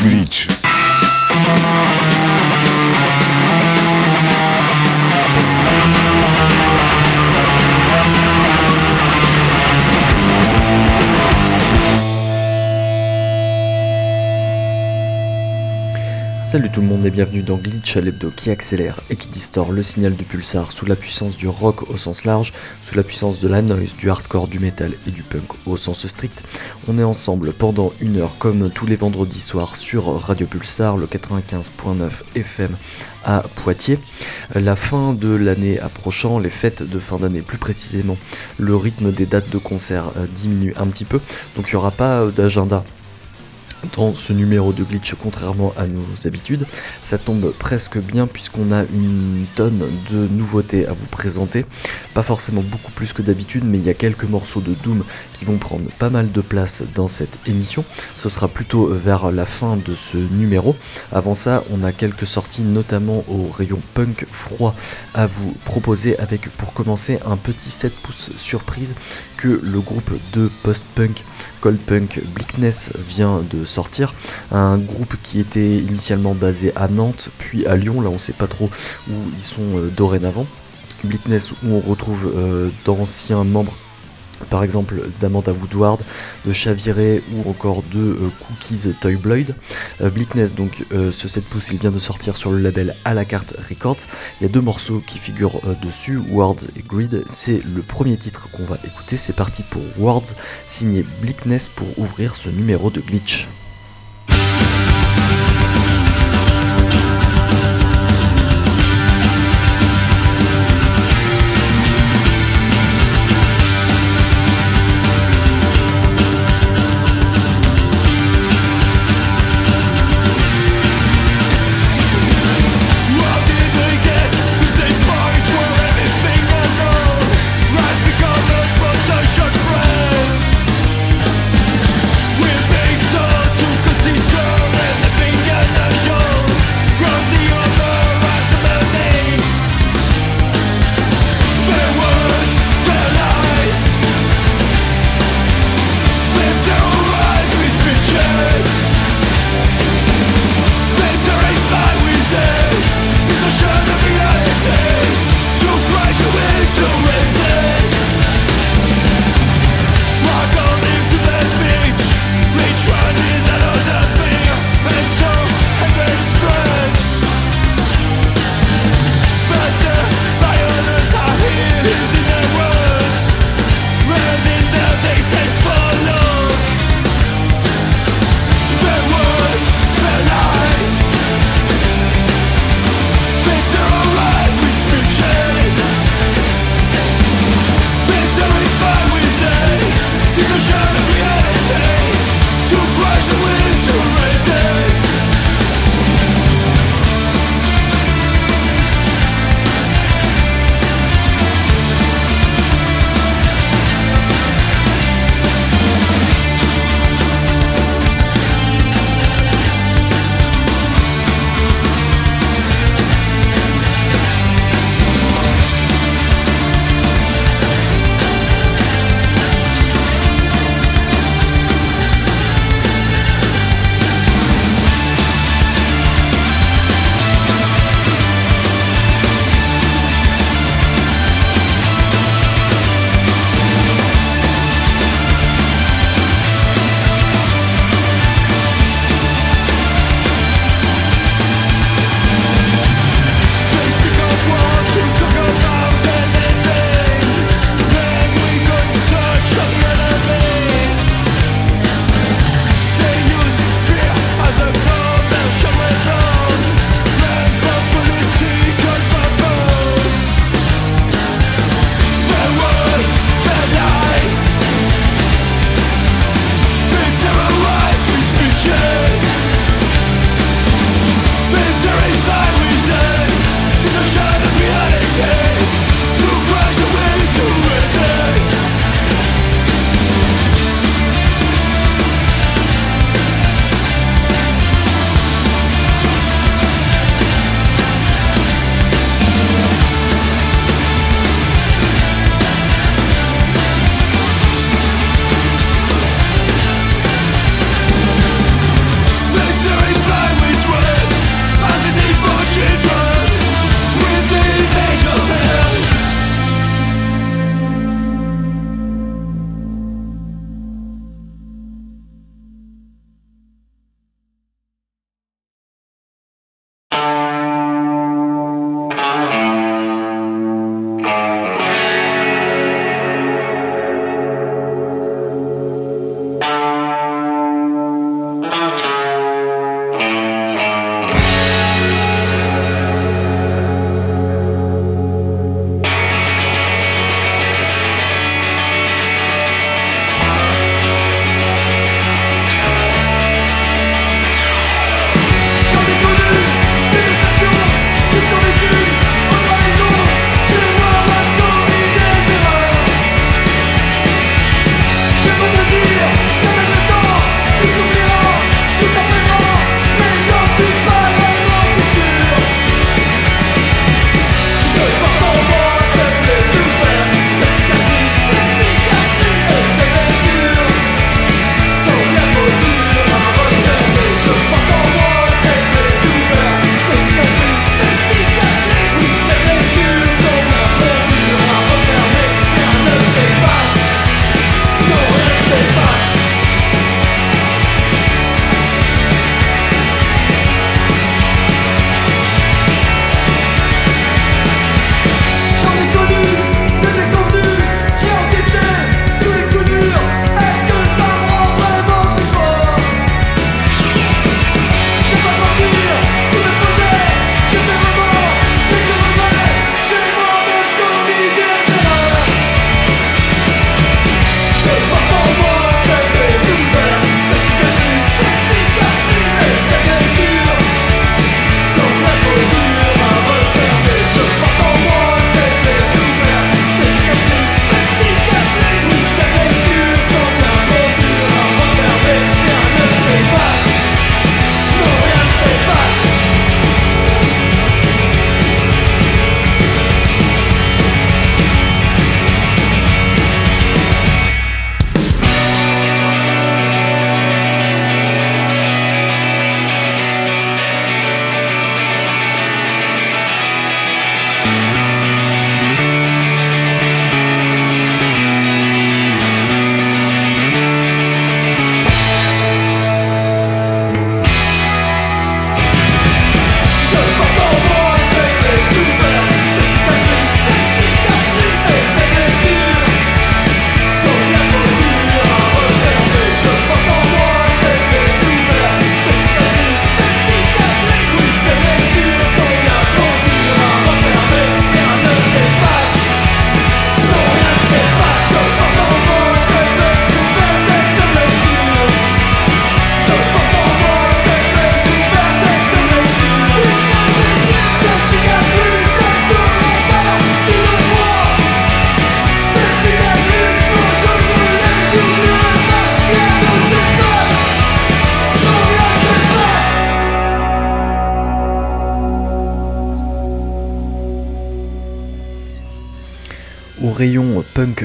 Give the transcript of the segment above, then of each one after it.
Glitch. Salut tout le monde et bienvenue dans Glitch à l'hebdo qui accélère et qui distord le signal du pulsar sous la puissance du rock au sens large, sous la puissance de la noise, du hardcore, du metal et du punk au sens strict. On est ensemble pendant une heure comme tous les vendredis soirs sur Radio Pulsar, le 95.9 FM à Poitiers. La fin de l'année approchant, les fêtes de fin d'année plus précisément, le rythme des dates de concert euh, diminue un petit peu, donc il n'y aura pas euh, d'agenda dans ce numéro de glitch contrairement à nos habitudes. Ça tombe presque bien puisqu'on a une tonne de nouveautés à vous présenter. Pas forcément beaucoup plus que d'habitude mais il y a quelques morceaux de Doom vont prendre pas mal de place dans cette émission. Ce sera plutôt vers la fin de ce numéro. Avant ça on a quelques sorties notamment au rayon punk froid à vous proposer avec pour commencer un petit 7 pouces surprise que le groupe de post-punk Cold Punk Bleakness vient de sortir. Un groupe qui était initialement basé à Nantes, puis à Lyon, là on sait pas trop où ils sont euh, dorénavant. Bleakness où on retrouve euh, d'anciens membres par exemple d'Amanda Woodward, de Chaviré ou encore de euh, Cookies Toy Blood. Euh, donc euh, ce 7 pouces, il vient de sortir sur le label à la carte Records. Il y a deux morceaux qui figurent euh, dessus, Words et Grid. C'est le premier titre qu'on va écouter. C'est parti pour Words, signé Bleakness pour ouvrir ce numéro de Glitch.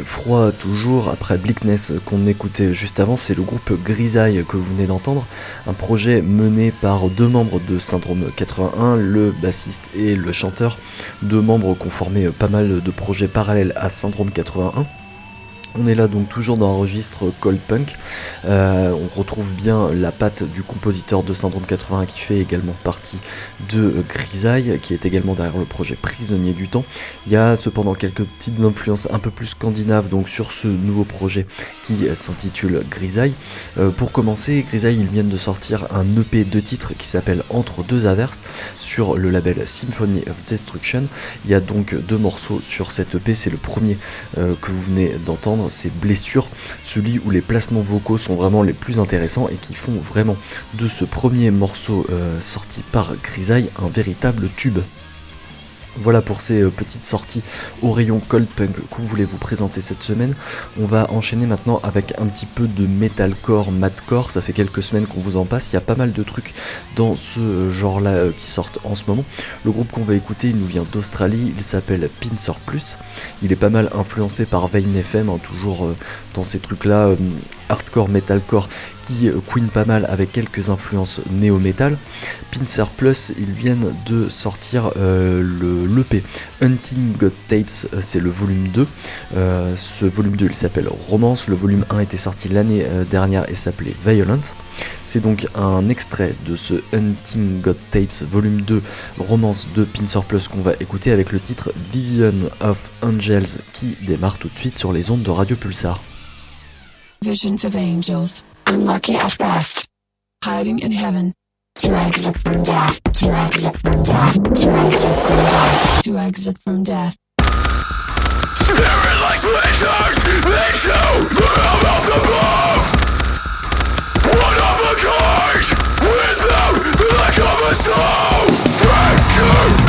Froid toujours, après Bleakness qu'on écoutait juste avant, c'est le groupe Grisaille que vous venez d'entendre, un projet mené par deux membres de Syndrome 81, le bassiste et le chanteur, deux membres qui ont formé pas mal de projets parallèles à Syndrome 81. On est là donc toujours dans un registre cold punk. Euh, on retrouve bien la patte du compositeur de Syndrome 80 qui fait également partie de Grisaille, qui est également derrière le projet Prisonnier du Temps. Il y a cependant quelques petites influences un peu plus scandinaves donc sur ce nouveau projet qui s'intitule Grisaille. Euh, pour commencer, Grisaille ils viennent de sortir un EP de titres qui s'appelle Entre deux averses sur le label Symphony of Destruction. Il y a donc deux morceaux sur cet EP, c'est le premier euh, que vous venez d'entendre ces blessures, celui où les placements vocaux sont vraiment les plus intéressants et qui font vraiment de ce premier morceau euh, sorti par Grisaille un véritable tube. Voilà pour ces euh, petites sorties au rayon cold punk qu'on voulait vous présenter cette semaine. On va enchaîner maintenant avec un petit peu de metalcore, madcore. Ça fait quelques semaines qu'on vous en passe. Il y a pas mal de trucs dans ce euh, genre-là euh, qui sortent en ce moment. Le groupe qu'on va écouter, il nous vient d'Australie. Il s'appelle Pincer Plus. Il est pas mal influencé par Vein FM, toujours dans ces trucs-là, hardcore, metalcore qui queen pas mal avec quelques influences néo-metal. Pincer Plus, ils viennent de sortir euh, le l'EP Hunting God Tapes, euh, c'est le volume 2. Euh, ce volume 2 il s'appelle Romance, le volume 1 était sorti l'année dernière et s'appelait Violence. C'est donc un extrait de ce Hunting God Tapes volume 2 Romance de Pincer Plus qu'on va écouter avec le titre Vision of Angels qui démarre tout de suite sur les ondes de Radio Pulsar. Visions of angels, unlucky at best, hiding in heaven. To exit from death, to exit from death, to exit from death, to exit from death. Spirit like splinters into the realm of above! One of a kind, without the lack of a soul! Fracture into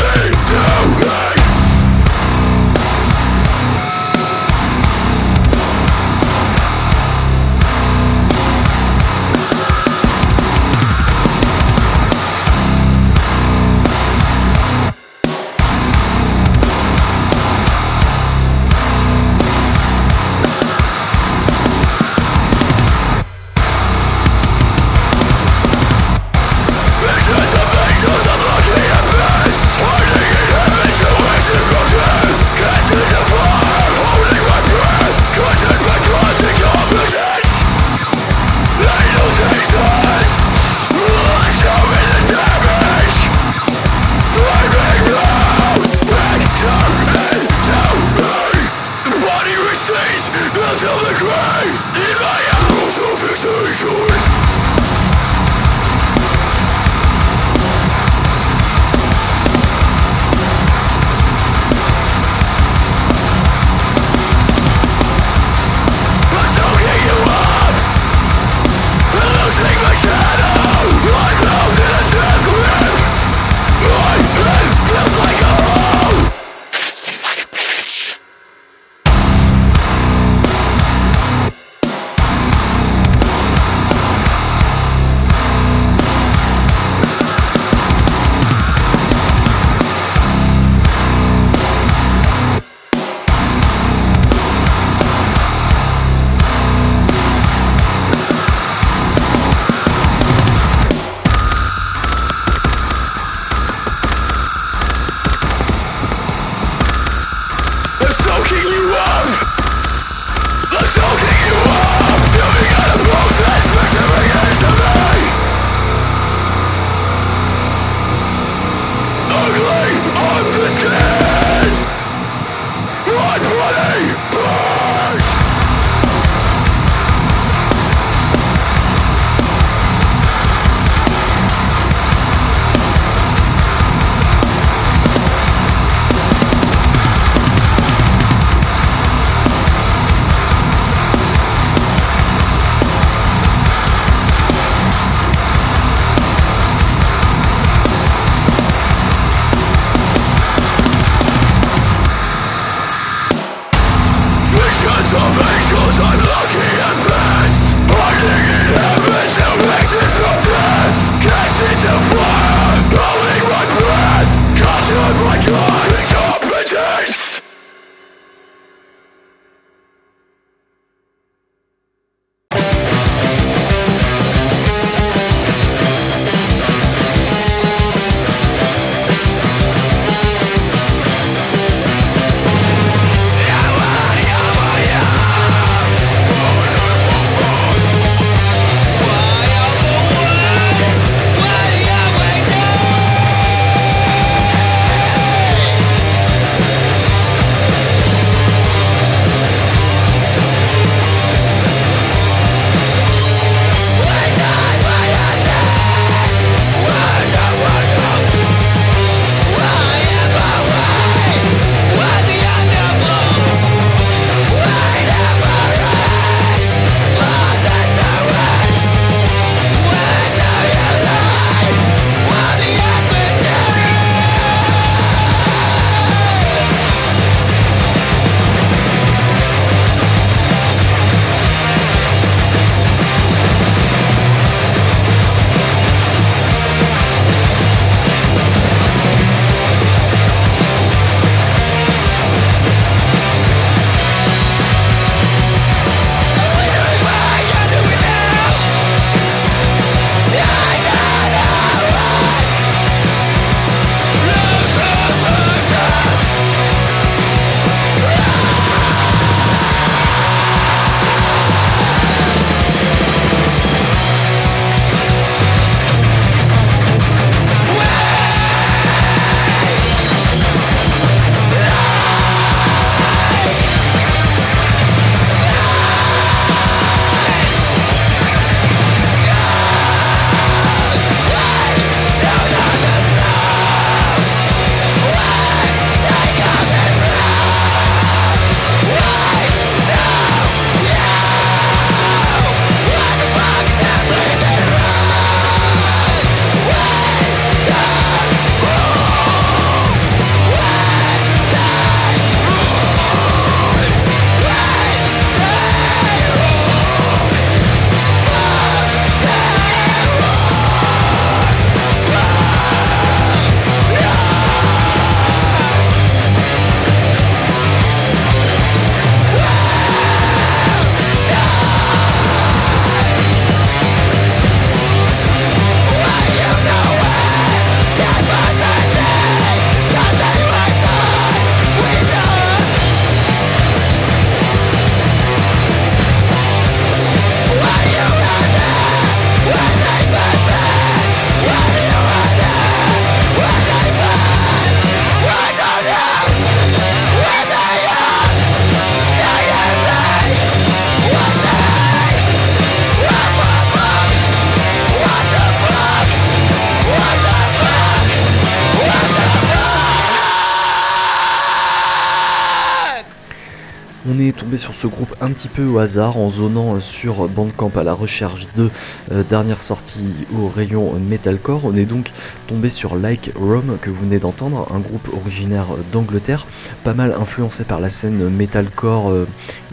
ce groupe un petit peu au hasard en zonant sur Bandcamp à la recherche de euh, dernières sorties au rayon metalcore. On est donc tombé sur Like Rome que vous venez d'entendre, un groupe originaire d'Angleterre, pas mal influencé par la scène metalcore euh,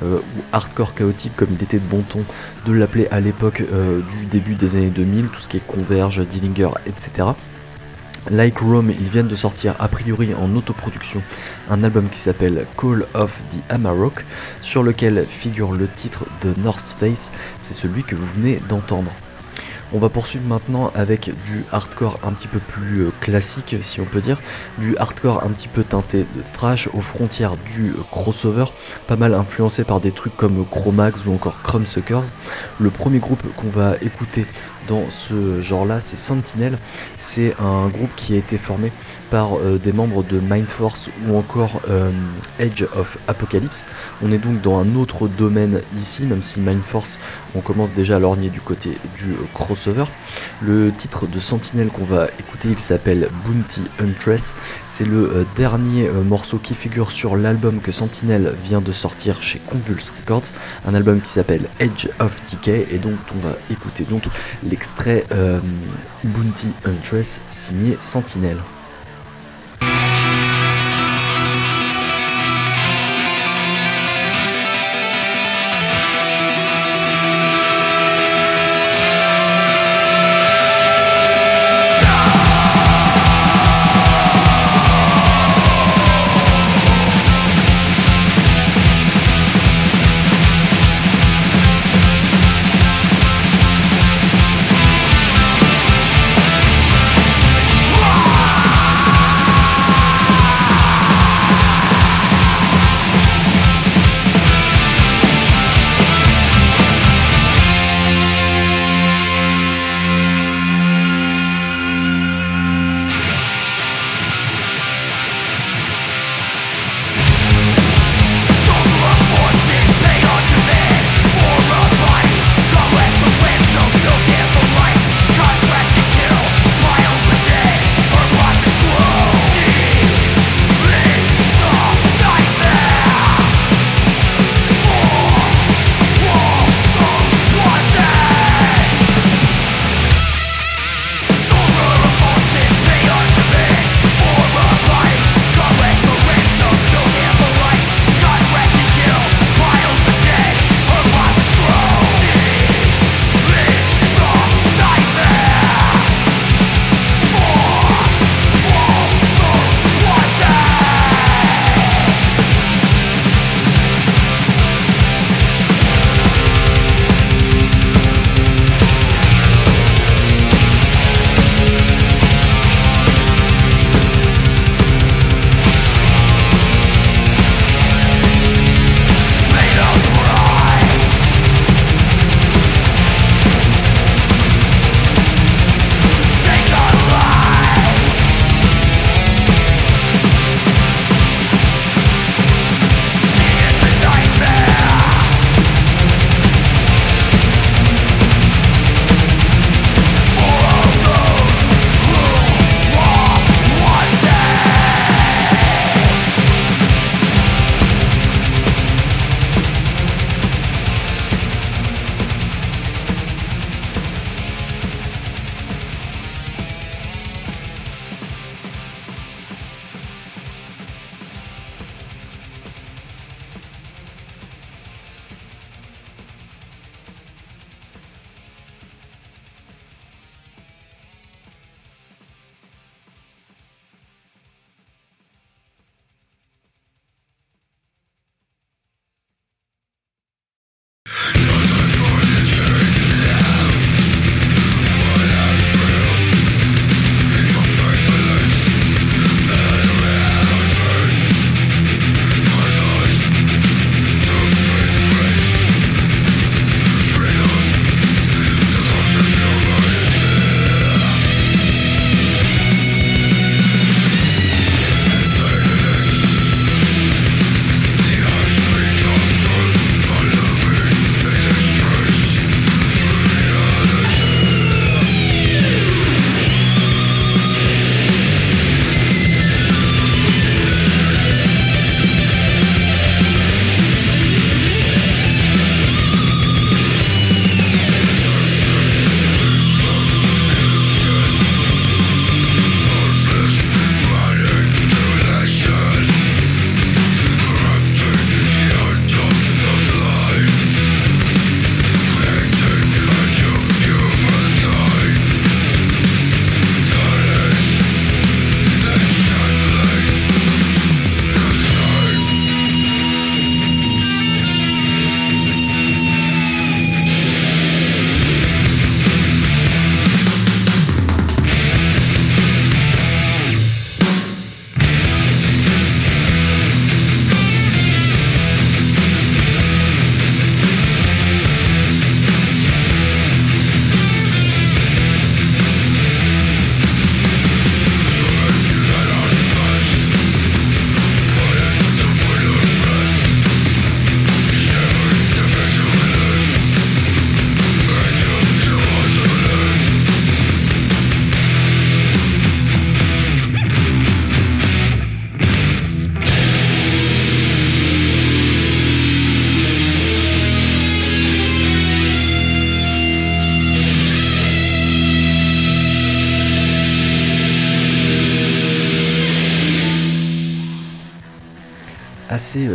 euh, ou hardcore chaotique comme il était de bon ton de l'appeler à l'époque euh, du début des années 2000, tout ce qui est Converge, Dillinger, etc. Like Rome, ils viennent de sortir a priori en autoproduction un album qui s'appelle Call of the Amarok, sur lequel figure le titre de North Face, c'est celui que vous venez d'entendre. On va poursuivre maintenant avec du hardcore un petit peu plus euh, classique, si on peut dire, du hardcore un petit peu teinté de thrash aux frontières du crossover, pas mal influencé par des trucs comme Chromax ou encore Crumbsuckers. Le premier groupe qu'on va écouter dans ce genre-là, c'est Sentinel. C'est un groupe qui a été formé par euh, des membres de Mindforce ou encore euh, Edge of Apocalypse. On est donc dans un autre domaine ici, même si Mindforce, on commence déjà à lorgner du côté du euh, crossover. Le titre de Sentinel qu'on va écouter, il s'appelle Bounty Huntress. C'est le euh, dernier morceau qui figure sur l'album que Sentinel vient de sortir chez Convulse Records, un album qui s'appelle Edge of Decay et donc on va écouter donc l'extrait euh, Bounty Huntress signé Sentinel.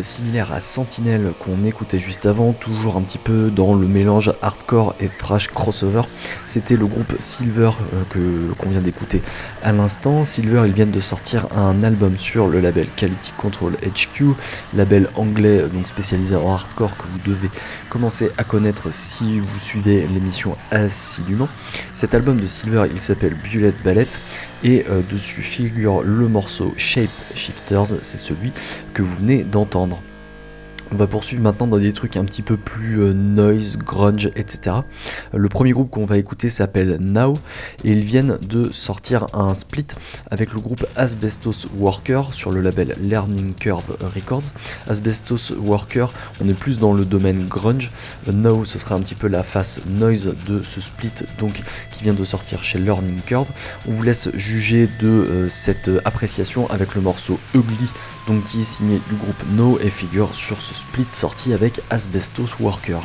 Similaire à Sentinel qu'on écoutait juste avant, toujours un petit peu dans le mélange hardcore et thrash crossover. C'était le groupe Silver euh, que qu'on vient d'écouter à l'instant. Silver, ils viennent de sortir un album sur le label Quality Control HQ, label anglais donc spécialisé en hardcore que vous devez commencer à connaître si vous suivez l'émission assidûment. Cet album de Silver, il s'appelle Bullet Ballet et euh, dessus figure le morceau Shape Shifters, c'est celui que vous venez d'entendre. On va poursuivre maintenant dans des trucs un petit peu plus euh, noise, grunge, etc. Le premier groupe qu'on va écouter s'appelle Now et ils viennent de sortir un split avec le groupe Asbestos Worker sur le label Learning Curve Records. Asbestos Worker, on est plus dans le domaine grunge. Now, ce sera un petit peu la face noise de ce split donc qui vient de sortir chez Learning Curve. On vous laisse juger de euh, cette appréciation avec le morceau Ugly donc qui est signé du groupe No et figure sur ce split sorti avec Asbestos Worker.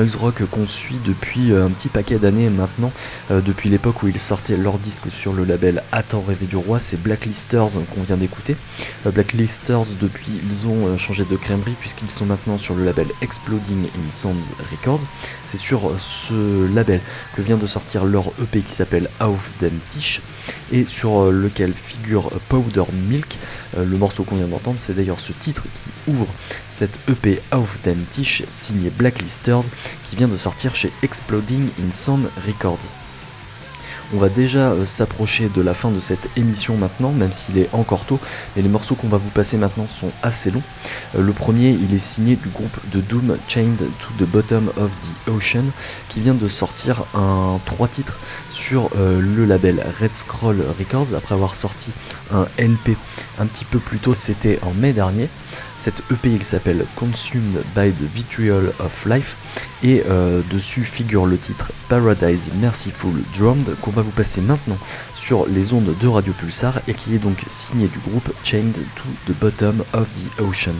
Noise rock qu'on suit depuis euh, un petit paquet d'années maintenant, euh, depuis l'époque où ils sortaient leur disque sur le label Attends rêver du roi, c'est Blacklisters qu'on vient d'écouter. Euh, Blacklisters depuis ils ont changé de crèmerie puisqu'ils sont maintenant sur le label Exploding in Sounds Records. C'est sur ce label que vient de sortir leur EP qui s'appelle Auf dem Tisch et sur lequel figure Powder Milk. le morceau qu'on vient d'entendre, c'est d'ailleurs ce titre qui ouvre cette EP Auf dem Tisch signé Blacklisters qui vient de sortir chez Exploding in Sound Records. On va déjà euh, s'approcher de la fin de cette émission maintenant, même s'il est encore tôt, et les morceaux qu'on va vous passer maintenant sont assez longs. Euh, le premier, il est signé du groupe de Doom Chained to the Bottom of the Ocean, qui vient de sortir un 3 titres sur euh, le label Red Scroll Records, après avoir sorti un LP un petit peu plus tôt, c'était en mai dernier. Cette EP il s'appelle Consumed by the Vitriol of Life et euh, dessus figure le titre Paradise Merciful Drummed qu'on va vous passer maintenant sur les ondes de Radio Pulsar et qui est donc signé du groupe Chained to the Bottom of the Ocean.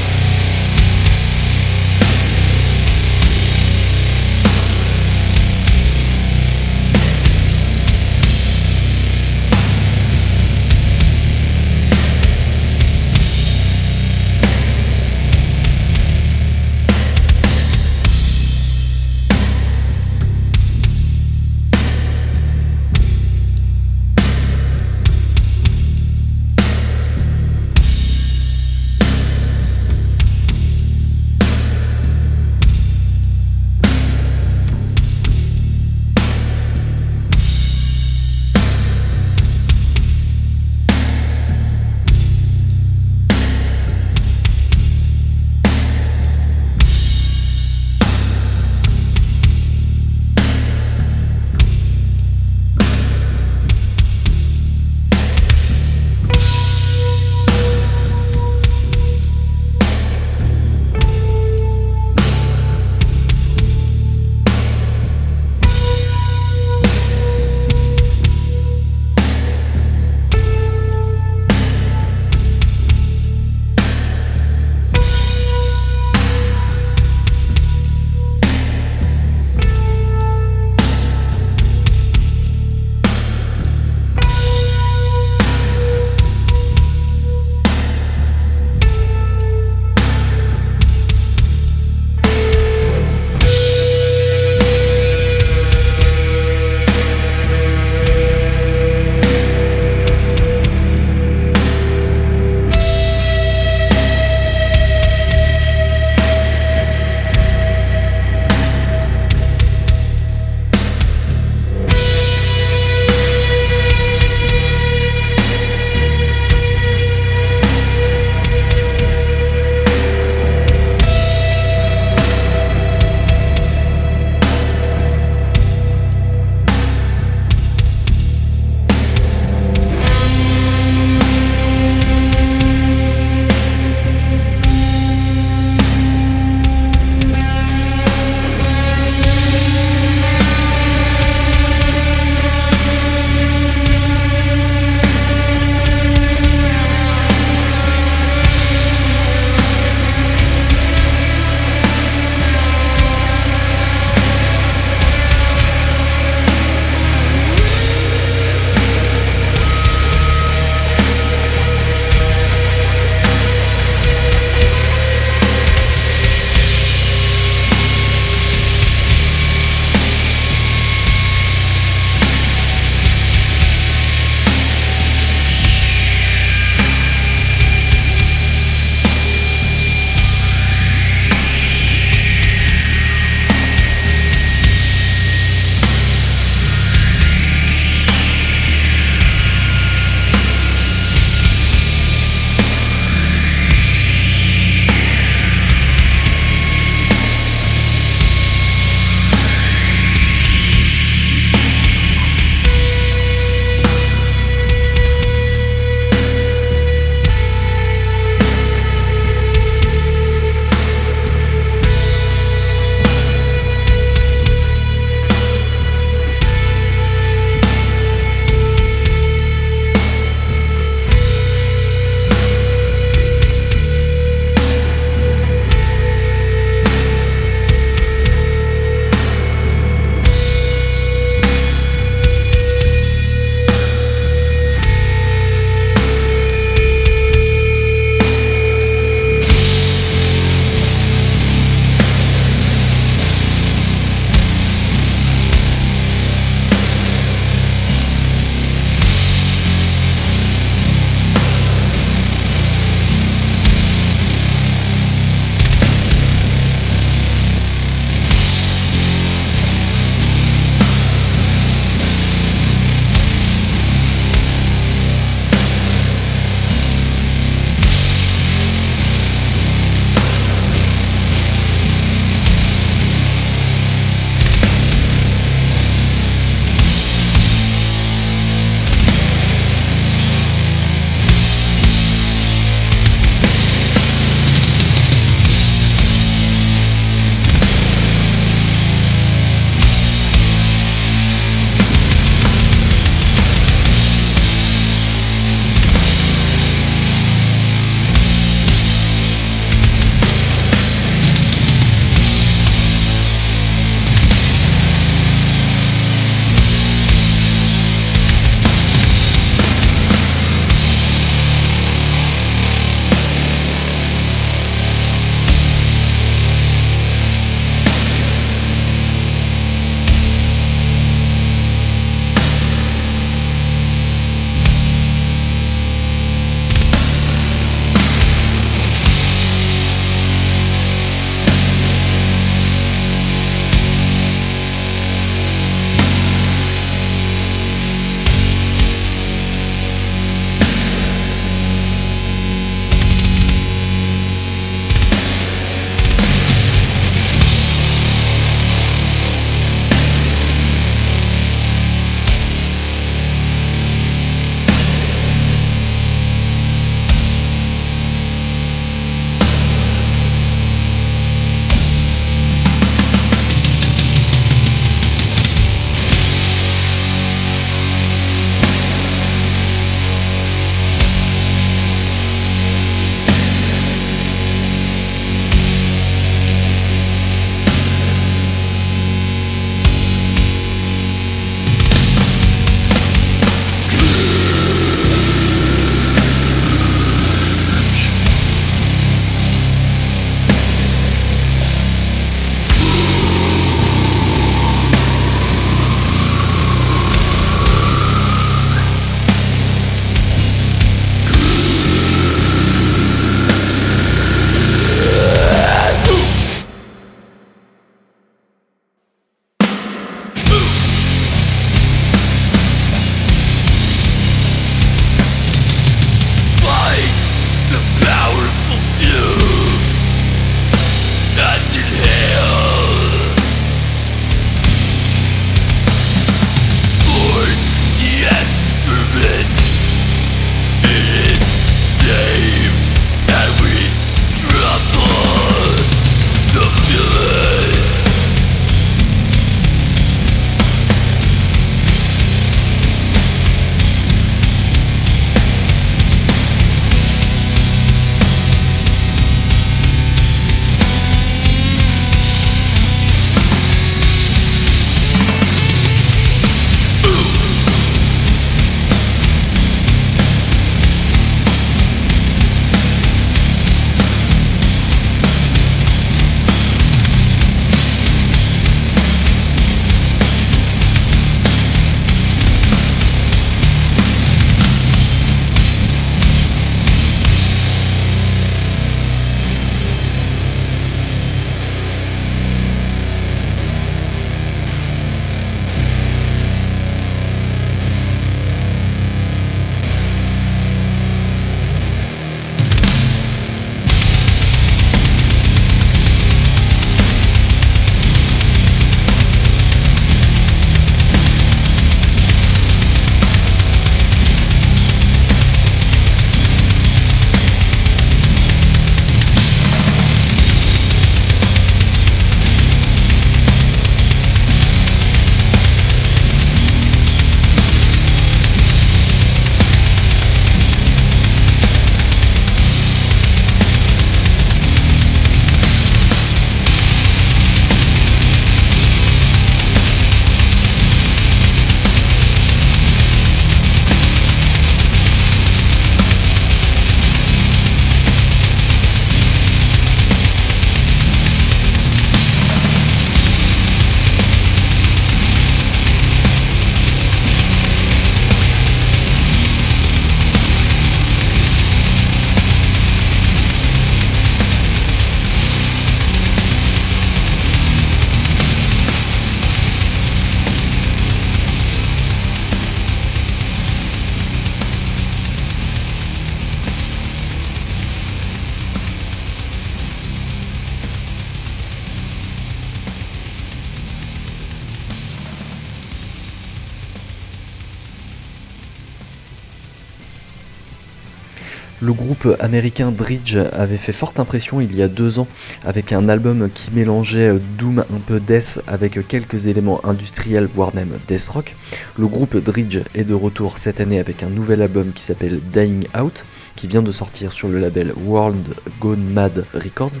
Groupe américain Dridge avait fait forte impression il y a deux ans avec un album qui mélangeait doom un peu death avec quelques éléments industriels voire même death rock. Le groupe Dridge est de retour cette année avec un nouvel album qui s'appelle Dying Out qui vient de sortir sur le label World Gone Mad Records.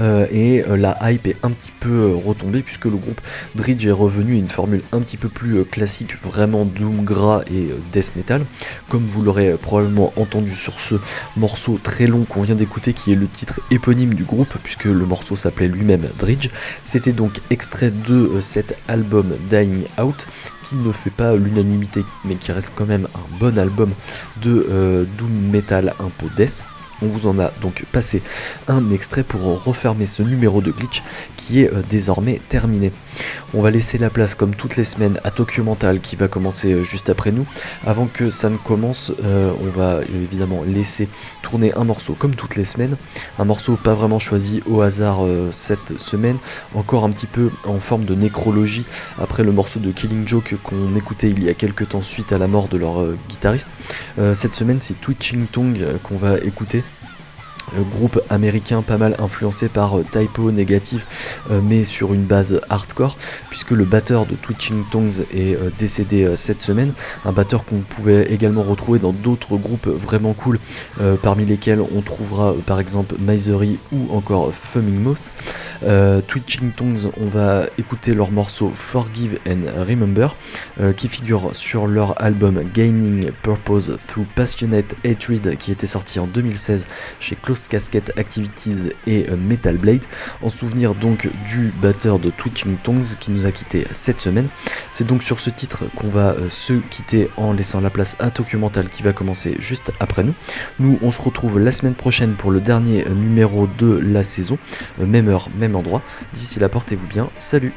Euh, et euh, la hype est un petit peu euh, retombée puisque le groupe Dridge est revenu à une formule un petit peu plus classique, vraiment doom gras et death metal, comme vous l'aurez probablement entendu sur ce morceau très long qu'on vient d'écouter qui est le titre éponyme du groupe puisque le morceau s'appelait lui-même Dridge. C'était donc extrait de cet album Dying Out qui ne fait pas l'unanimité mais qui reste quand même un bon album de doom metal un peu death. On vous en a donc passé un extrait pour refermer ce numéro de glitch qui est euh, désormais terminé. On va laisser la place comme toutes les semaines à Tokyo Mental qui va commencer euh, juste après nous. Avant que ça ne commence, euh, on va évidemment laisser tourner un morceau comme toutes les semaines. Un morceau pas vraiment choisi au hasard cette semaine, encore un petit peu en forme de nécrologie après le morceau de Killing Joke qu'on écoutait il y a quelques temps suite à la mort de leur guitariste. cette semaine c'est Twitching Tongue qu'on va écouter groupe américain pas mal influencé par euh, Typo Négative euh, mais sur une base hardcore puisque le batteur de Twitching Tongues est euh, décédé cette semaine. Un batteur qu'on pouvait également retrouver dans d'autres groupes vraiment cool parmi lesquels on trouvera par exemple Misery ou encore Fuming Mouth Twitching Tongues on va écouter leur morceau Forgive and Remember qui figure sur leur album Gaining Purpose Through Passionate Hatred qui était sorti en 2016 chez Close Casquette Activities et euh, Metal Blade, en souvenir donc du batteur de Twitching Tongues qui nous a quitté cette semaine. C'est donc sur ce titre qu'on va euh, se quitter en laissant la place à Tokyo Mental qui va commencer juste après nous. Nous on se retrouve la semaine prochaine pour le dernier euh, numéro de la saison, même heure, même endroit. D'ici là portez-vous bien, salut